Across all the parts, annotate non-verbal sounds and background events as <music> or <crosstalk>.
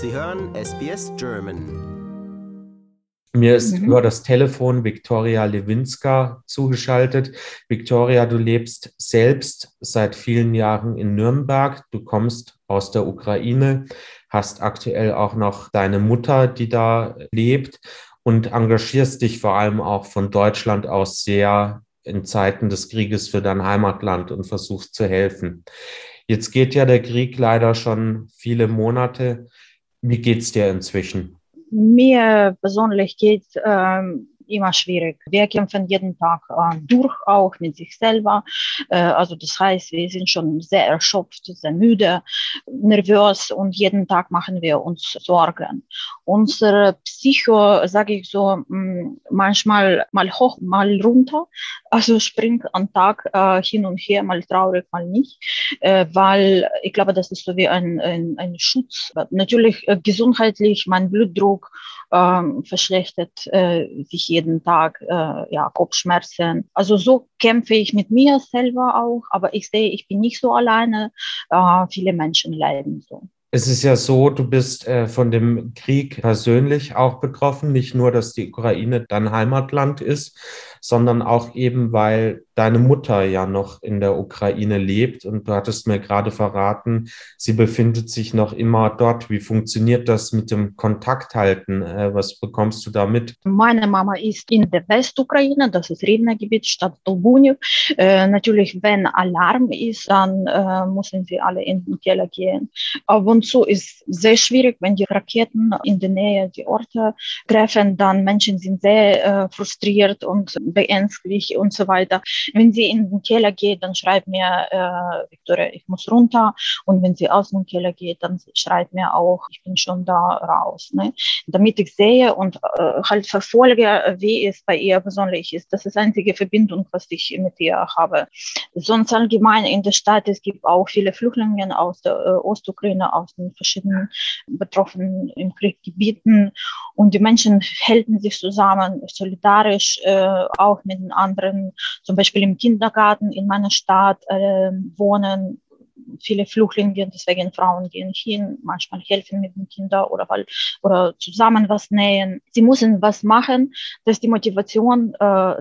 Sie hören SBS German. Mir ist mhm. über das Telefon Viktoria Lewinska zugeschaltet. Viktoria, du lebst selbst seit vielen Jahren in Nürnberg. Du kommst aus der Ukraine, hast aktuell auch noch deine Mutter, die da lebt und engagierst dich vor allem auch von Deutschland aus sehr in Zeiten des Krieges für dein Heimatland und versuchst zu helfen. Jetzt geht ja der Krieg leider schon viele Monate. Wie geht's dir inzwischen? Mir persönlich geht ähm, immer schwierig. Wir kämpfen jeden Tag äh, durch, auch mit sich selber. Äh, also das heißt, wir sind schon sehr erschöpft, sehr müde, nervös und jeden Tag machen wir uns Sorgen. Unsere Psycho, sage ich so, mm, manchmal mal hoch, mal runter. Also springt am Tag äh, hin und her, mal traurig, mal nicht, äh, weil ich glaube, das ist so wie ein, ein, ein Schutz. Natürlich äh, gesundheitlich, mein Blutdruck ähm, verschlechtert äh, sich jeden Tag, äh, ja, Kopfschmerzen. Also so kämpfe ich mit mir selber auch, aber ich sehe, ich bin nicht so alleine. Äh, viele Menschen leiden so. Es ist ja so, du bist äh, von dem Krieg persönlich auch betroffen, nicht nur, dass die Ukraine dein Heimatland ist, sondern auch eben, weil deine Mutter ja noch in der Ukraine lebt und du hattest mir gerade verraten, sie befindet sich noch immer dort. Wie funktioniert das mit dem Kontakt halten? Äh, was bekommst du da mit? Meine Mama ist in der Westukraine, das ist Rivna-Gebiet, Stadt Dolbuniv. Äh, natürlich, wenn Alarm ist, dann äh, müssen sie alle in den Keller gehen. Ab und zu ist sehr schwierig, wenn die Raketen in der Nähe die Orte treffen, dann Menschen sind sehr äh, frustriert und beängstigt und so weiter. Wenn sie in den Keller geht, dann schreibt mir, äh, Victoria, ich muss runter. Und wenn sie aus dem Keller geht, dann schreibt mir auch, ich bin schon da raus. Ne? Damit ich sehe und äh, halt verfolge, wie es bei ihr persönlich ist. Das ist die einzige Verbindung, was ich mit ihr habe. Sonst allgemein in der Stadt, es gibt auch viele Flüchtlinge aus der äh, Ostukraine, aus den verschiedenen betroffenen im Krieggebieten. Und die Menschen halten sich zusammen, solidarisch, äh, auch mit den anderen, zum Beispiel im Kindergarten in meiner Stadt äh, wohnen viele Flüchtlinge, deswegen Frauen gehen hin, manchmal helfen mit den Kindern oder, oder zusammen was nähen. Sie müssen was machen, dass die Motivation äh,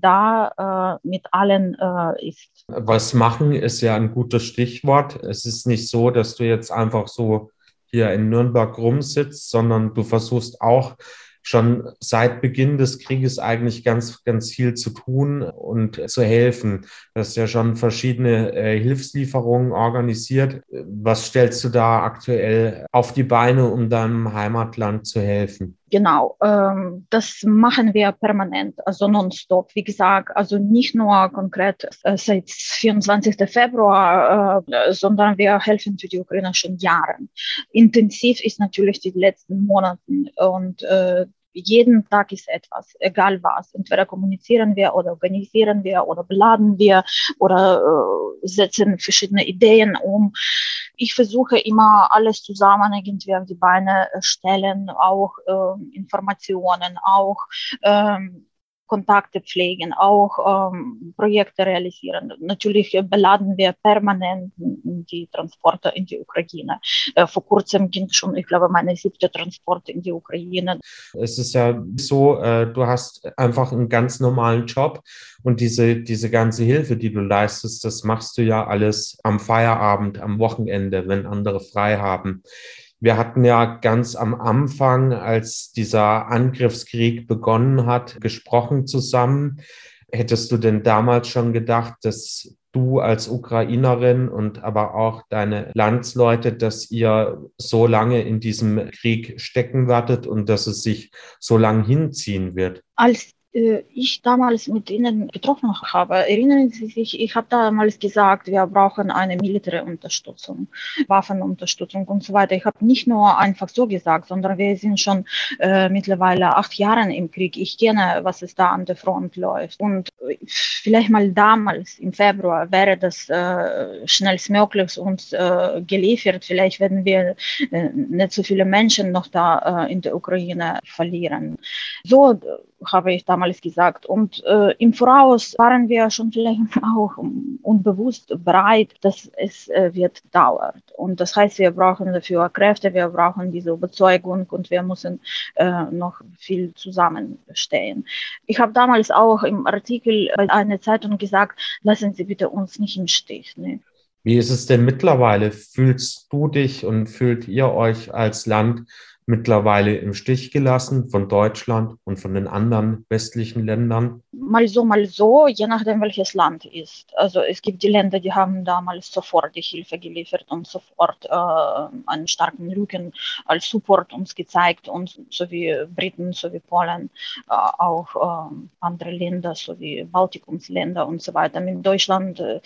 da äh, mit allen äh, ist. Was machen ist ja ein gutes Stichwort. Es ist nicht so, dass du jetzt einfach so hier in Nürnberg rumsitzt, sondern du versuchst auch schon seit Beginn des Krieges eigentlich ganz, ganz viel zu tun und zu helfen. Du hast ja schon verschiedene äh, Hilfslieferungen organisiert. Was stellst du da aktuell auf die Beine, um deinem Heimatland zu helfen? Genau, ähm, das machen wir permanent, also nonstop. Wie gesagt, also nicht nur konkret äh, seit 24. Februar, äh, sondern wir helfen für die Ukraine schon Jahren. Intensiv ist natürlich die letzten Monate und äh, jeden Tag ist etwas, egal was. Entweder kommunizieren wir oder organisieren wir oder beladen wir oder äh, setzen verschiedene Ideen um. Ich versuche immer alles zusammen irgendwie auf die Beine stellen, auch äh, Informationen, auch ähm, Kontakte pflegen, auch ähm, Projekte realisieren. Natürlich beladen wir permanent die Transporte in die Ukraine. Äh, vor kurzem ging schon, ich glaube, meine siebte Transport in die Ukraine. Es ist ja so, äh, du hast einfach einen ganz normalen Job und diese, diese ganze Hilfe, die du leistest, das machst du ja alles am Feierabend, am Wochenende, wenn andere frei haben. Wir hatten ja ganz am Anfang, als dieser Angriffskrieg begonnen hat, gesprochen zusammen. Hättest du denn damals schon gedacht, dass du als Ukrainerin und aber auch deine Landsleute, dass ihr so lange in diesem Krieg stecken werdet und dass es sich so lang hinziehen wird? Als ich damals mit Ihnen getroffen habe. Erinnern Sie sich, ich habe damals gesagt, wir brauchen eine militäre Unterstützung, Waffenunterstützung und so weiter. Ich habe nicht nur einfach so gesagt, sondern wir sind schon äh, mittlerweile acht Jahre im Krieg. Ich kenne, was es da an der Front läuft. Und vielleicht mal damals im Februar wäre das äh, schnellstmöglich uns äh, geliefert. Vielleicht werden wir äh, nicht so viele Menschen noch da äh, in der Ukraine verlieren. So habe ich damals gesagt. Und äh, im Voraus waren wir schon vielleicht <laughs> auch unbewusst bereit, dass es äh, wird dauert. Und das heißt, wir brauchen dafür Kräfte, wir brauchen diese Überzeugung und wir müssen äh, noch viel zusammenstehen. Ich habe damals auch im Artikel bei einer Zeitung gesagt, lassen Sie bitte uns nicht im Stich. Ne? Wie ist es denn mittlerweile? Fühlst du dich und fühlt ihr euch als Land mittlerweile im Stich gelassen von Deutschland und von den anderen westlichen Ländern? Mal so, mal so, je nachdem, welches Land ist. Also es gibt die Länder, die haben damals sofort die Hilfe geliefert und sofort äh, einen starken Rücken als Support uns gezeigt und so wie Briten, so wie Polen, äh, auch äh, andere Länder, so wie Baltikumsländer und so weiter. Mit Deutschland äh,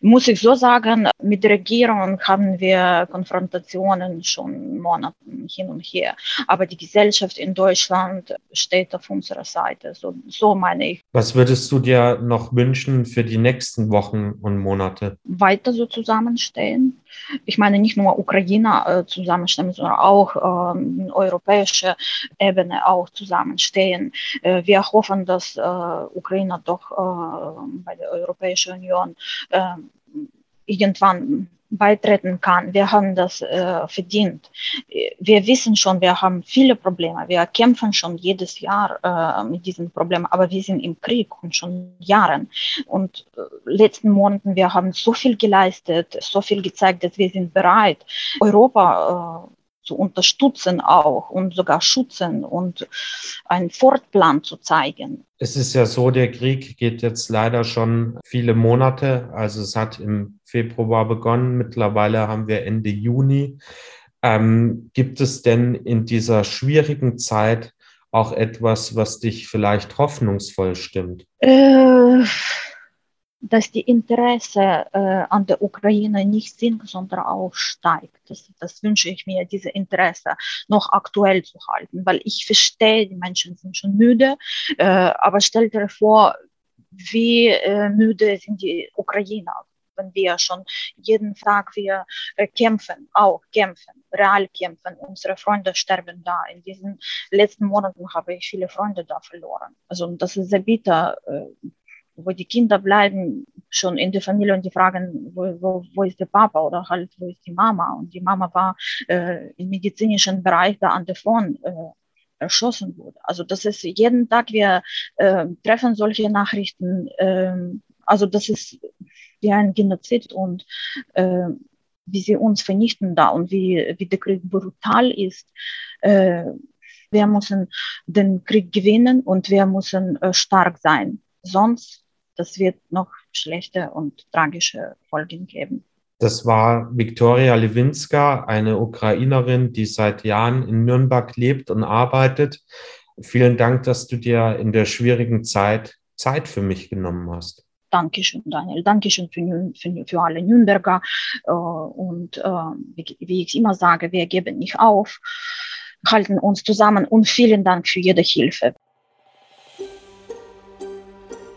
muss ich so sagen, mit der Regierung haben wir Konfrontationen schon Monate hin und her. Aber die Gesellschaft in Deutschland steht auf unserer Seite. So, so meine ich. Was würdest du dir noch wünschen für die nächsten Wochen und Monate? Weiter so zusammenstehen. Ich meine nicht nur Ukraine äh, zusammenstehen, sondern auch äh, europäische Ebene auch zusammenstehen. Äh, wir hoffen, dass äh, Ukraine doch äh, bei der Europäischen Union äh, irgendwann beitreten kann. Wir haben das äh, verdient. Wir wissen schon, wir haben viele Probleme. Wir kämpfen schon jedes Jahr äh, mit diesen Problemen, aber wir sind im Krieg und schon Jahren. Und äh, letzten Monaten, wir haben so viel geleistet, so viel gezeigt, dass wir sind bereit, Europa äh, zu unterstützen auch und sogar schützen und einen Fortplan zu zeigen. Es ist ja so, der Krieg geht jetzt leider schon viele Monate. Also es hat im Februar begonnen. Mittlerweile haben wir Ende Juni. Ähm, gibt es denn in dieser schwierigen Zeit auch etwas, was dich vielleicht hoffnungsvoll stimmt? Äh dass die Interesse äh, an der Ukraine nicht sinkt, sondern auch steigt. Das, das wünsche ich mir, diese Interesse noch aktuell zu halten, weil ich verstehe, die Menschen sind schon müde, äh, aber stell dir vor, wie äh, müde sind die Ukrainer, wenn wir schon jeden Tag wir äh, kämpfen, auch kämpfen, real kämpfen. Unsere Freunde sterben da. In diesen letzten Monaten habe ich viele Freunde da verloren. Also das ist sehr bitter äh, wo die Kinder bleiben schon in der Familie und die fragen, wo, wo, wo ist der Papa oder halt, wo ist die Mama? Und die Mama war äh, im medizinischen Bereich da an der Front äh, erschossen wurde. Also das ist jeden Tag, wir äh, treffen solche Nachrichten. Äh, also das ist wie ein Genozid und äh, wie sie uns vernichten da und wie, wie der Krieg brutal ist. Äh, wir müssen den Krieg gewinnen und wir müssen äh, stark sein. Sonst das wird noch schlechte und tragische Folgen geben. Das war Viktoria Lewinska, eine Ukrainerin, die seit Jahren in Nürnberg lebt und arbeitet. Vielen Dank, dass du dir in der schwierigen Zeit Zeit für mich genommen hast. Dankeschön, Daniel. Dankeschön für, für, für alle Nürnberger. Äh, und äh, wie ich immer sage, wir geben nicht auf, halten uns zusammen und vielen Dank für jede Hilfe.